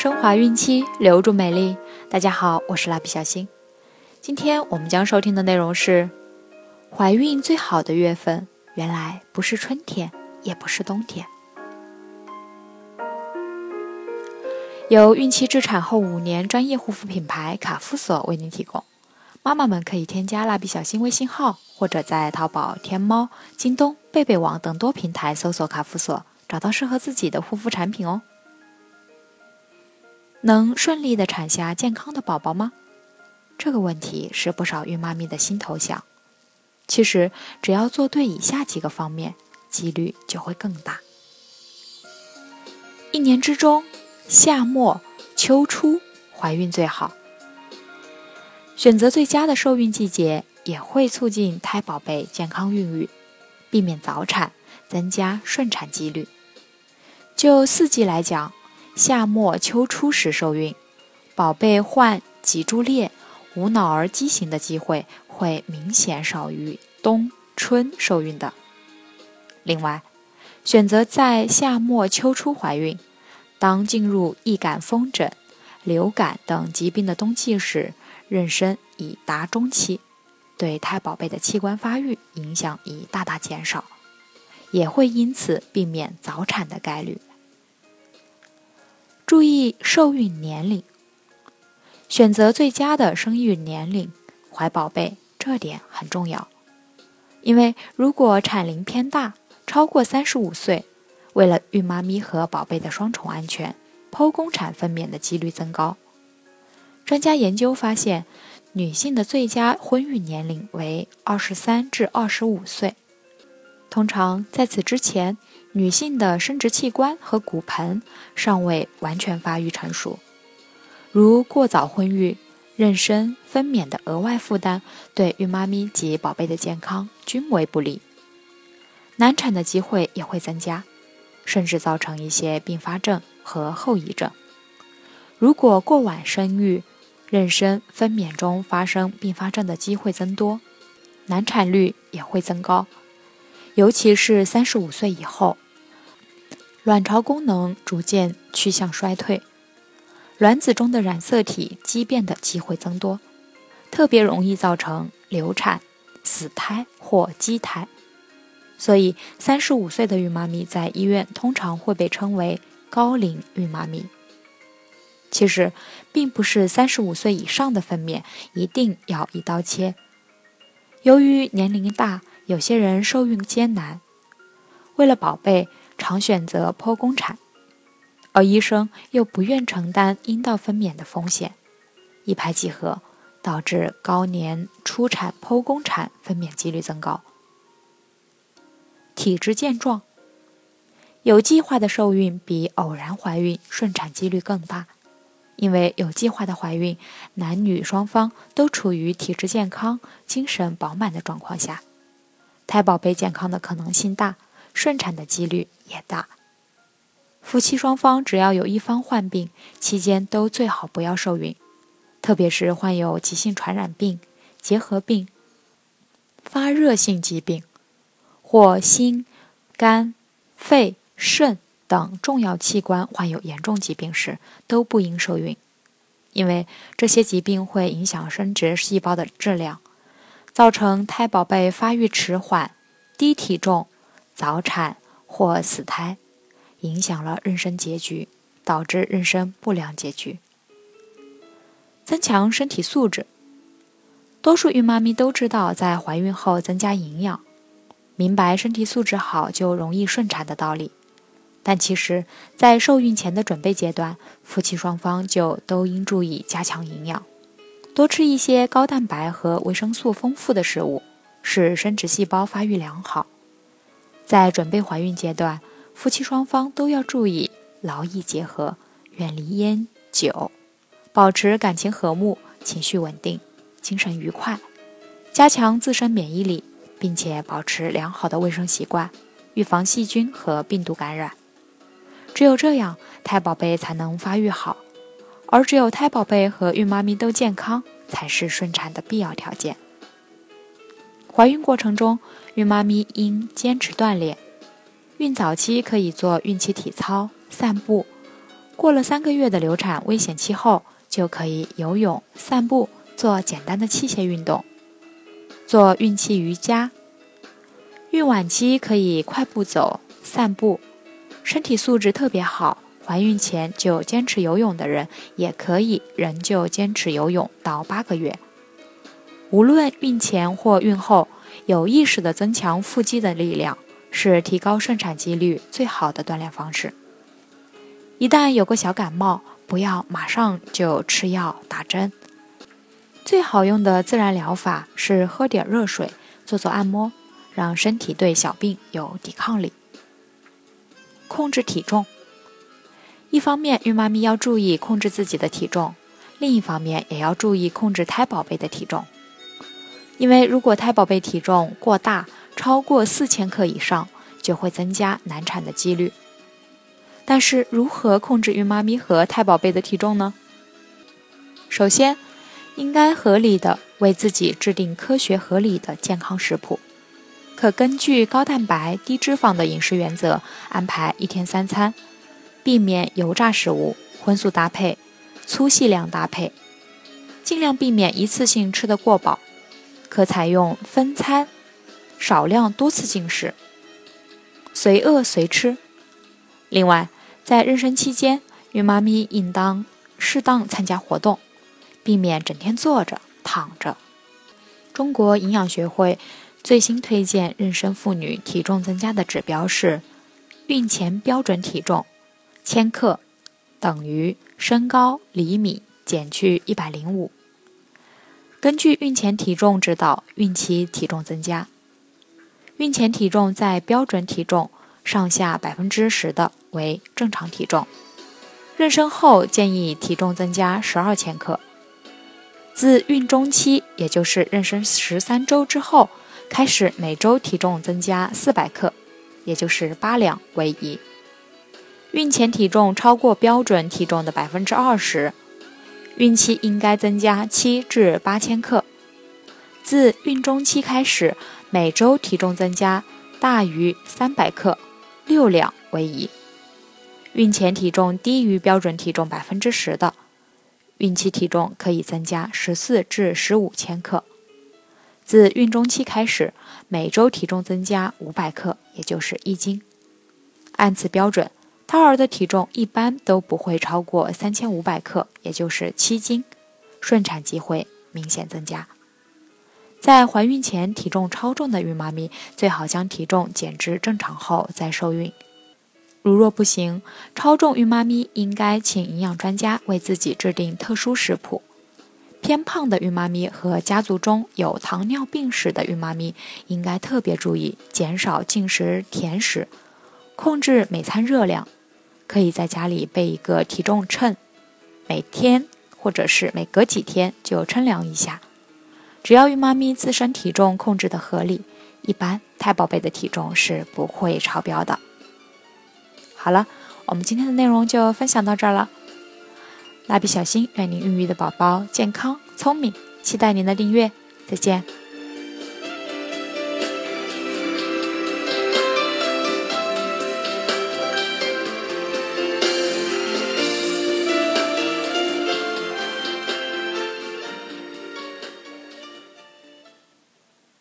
升华孕期，留住美丽。大家好，我是蜡笔小新。今天我们将收听的内容是：怀孕最好的月份，原来不是春天，也不是冬天。由孕期至产后五年专业护肤品牌卡夫索为您提供。妈妈们可以添加蜡笔小新微信号，或者在淘宝、天猫、京东、贝贝网等多平台搜索卡夫索，找到适合自己的护肤产品哦。能顺利的产下健康的宝宝吗？这个问题是不少孕妈咪的心头想。其实，只要做对以下几个方面，几率就会更大。一年之中，夏末秋初怀孕最好。选择最佳的受孕季节，也会促进胎宝贝健康孕育，避免早产，增加顺产几率。就四季来讲。夏末秋初时受孕，宝贝患脊柱裂、无脑儿畸形的机会会明显少于冬春受孕的。另外，选择在夏末秋初怀孕，当进入易感风疹、流感等疾病的冬季时，妊娠已达中期，对胎宝贝的器官发育影响已大大减少，也会因此避免早产的概率。注意受孕年龄，选择最佳的生育年龄怀宝贝，这点很重要。因为如果产龄偏大，超过三十五岁，为了孕妈咪和宝贝的双重安全，剖宫产分娩的几率增高。专家研究发现，女性的最佳婚育年龄为二十三至二十五岁，通常在此之前。女性的生殖器官和骨盆尚未完全发育成熟，如过早婚育、妊娠、分娩的额外负担，对孕妈咪及宝贝的健康均为不利，难产的机会也会增加，甚至造成一些并发症和后遗症。如果过晚生育、妊娠、分娩中发生并发症的机会增多，难产率也会增高。尤其是三十五岁以后，卵巢功能逐渐趋向衰退，卵子中的染色体畸变的机会增多，特别容易造成流产、死胎或畸胎。所以，三十五岁的孕妈咪在医院通常会被称为高龄孕妈咪。其实，并不是三十五岁以上的分娩一定要一刀切，由于年龄大。有些人受孕艰难，为了宝贝，常选择剖宫产，而医生又不愿承担阴道分娩的风险，一拍即合，导致高年初产剖宫产分娩几率增高。体质健壮，有计划的受孕比偶然怀孕顺产几率更大，因为有计划的怀孕，男女双方都处于体质健康、精神饱满的状况下。胎宝贝健康的可能性大，顺产的几率也大。夫妻双方只要有一方患病，期间都最好不要受孕，特别是患有急性传染病、结核病、发热性疾病或心、肝、肺、肾等重要器官患有严重疾病时，都不应受孕，因为这些疾病会影响生殖细胞的质量。造成胎宝贝发育迟缓、低体重、早产或死胎，影响了妊娠结局，导致妊娠不良结局。增强身体素质，多数孕妈咪都知道在怀孕后增加营养，明白身体素质好就容易顺产的道理。但其实，在受孕前的准备阶段，夫妻双方就都应注意加强营养。多吃一些高蛋白和维生素丰富的食物，使生殖细胞发育良好。在准备怀孕阶段，夫妻双方都要注意劳逸结合，远离烟酒，保持感情和睦、情绪稳定、精神愉快，加强自身免疫力，并且保持良好的卫生习惯，预防细菌和病毒感染。只有这样，胎宝贝才能发育好。而只有胎宝贝和孕妈咪都健康，才是顺产的必要条件。怀孕过程中，孕妈咪应坚持锻炼。孕早期可以做孕期体操、散步、过了三个月的流产危险期后，就可以游泳、散步、做简单的器械运动，做孕期瑜伽。孕晚期可以快步走、散步，身体素质特别好，怀孕前就坚持游泳的人，也可以仍旧坚持游泳到八个月。无论孕前或孕后，有意识地增强腹肌的力量，是提高顺产几率最好的锻炼方式。一旦有个小感冒，不要马上就吃药打针，最好用的自然疗法是喝点热水，做做按摩。让身体对小病有抵抗力。控制体重，一方面孕妈咪要注意控制自己的体重，另一方面也要注意控制胎宝贝的体重。因为如果胎宝贝体重过大，超过四千克以上，就会增加难产的几率。但是如何控制孕妈咪和胎宝贝的体重呢？首先，应该合理的为自己制定科学合理的健康食谱。可根据高蛋白、低脂肪的饮食原则安排一天三餐，避免油炸食物、荤素搭配、粗细量搭配，尽量避免一次性吃得过饱。可采用分餐，少量多次进食，随饿随吃。另外，在妊娠期间，孕妈咪应当适当参加活动，避免整天坐着躺着。中国营养学会。最新推荐妊娠妇女体重增加的指标是：孕前标准体重千克等于身高厘米减去一百零五。根据孕前体重指导孕期体重增加，孕前体重在标准体重上下百分之十的为正常体重。妊娠后建议体重增加十二千克。自孕中期，也就是妊娠十三周之后。开始每周体重增加四百克，也就是八两为宜。孕前体重超过标准体重的百分之二十，孕期应该增加七至八千克。自孕中期开始，每周体重增加大于三百克，六两为宜。孕前体重低于标准体重百分之十的，孕期体重可以增加十四至十五千克。自孕中期开始，每周体重增加五百克，也就是一斤。按此标准，胎儿的体重一般都不会超过三千五百克，也就是七斤，顺产机会明显增加。在怀孕前体重超重的孕妈咪，最好将体重减至正常后再受孕。如若不行，超重孕妈咪应该请营养专家为自己制定特殊食谱。偏胖的孕妈咪和家族中有糖尿病史的孕妈咪，应该特别注意减少进食甜食，控制每餐热量。可以在家里备一个体重秤，每天或者是每隔几天就称量一下。只要孕妈咪自身体重控制的合理，一般胎宝贝的体重是不会超标的。好了，我们今天的内容就分享到这儿了。蜡笔小新，愿您孕育的宝宝健康聪明，期待您的订阅，再见。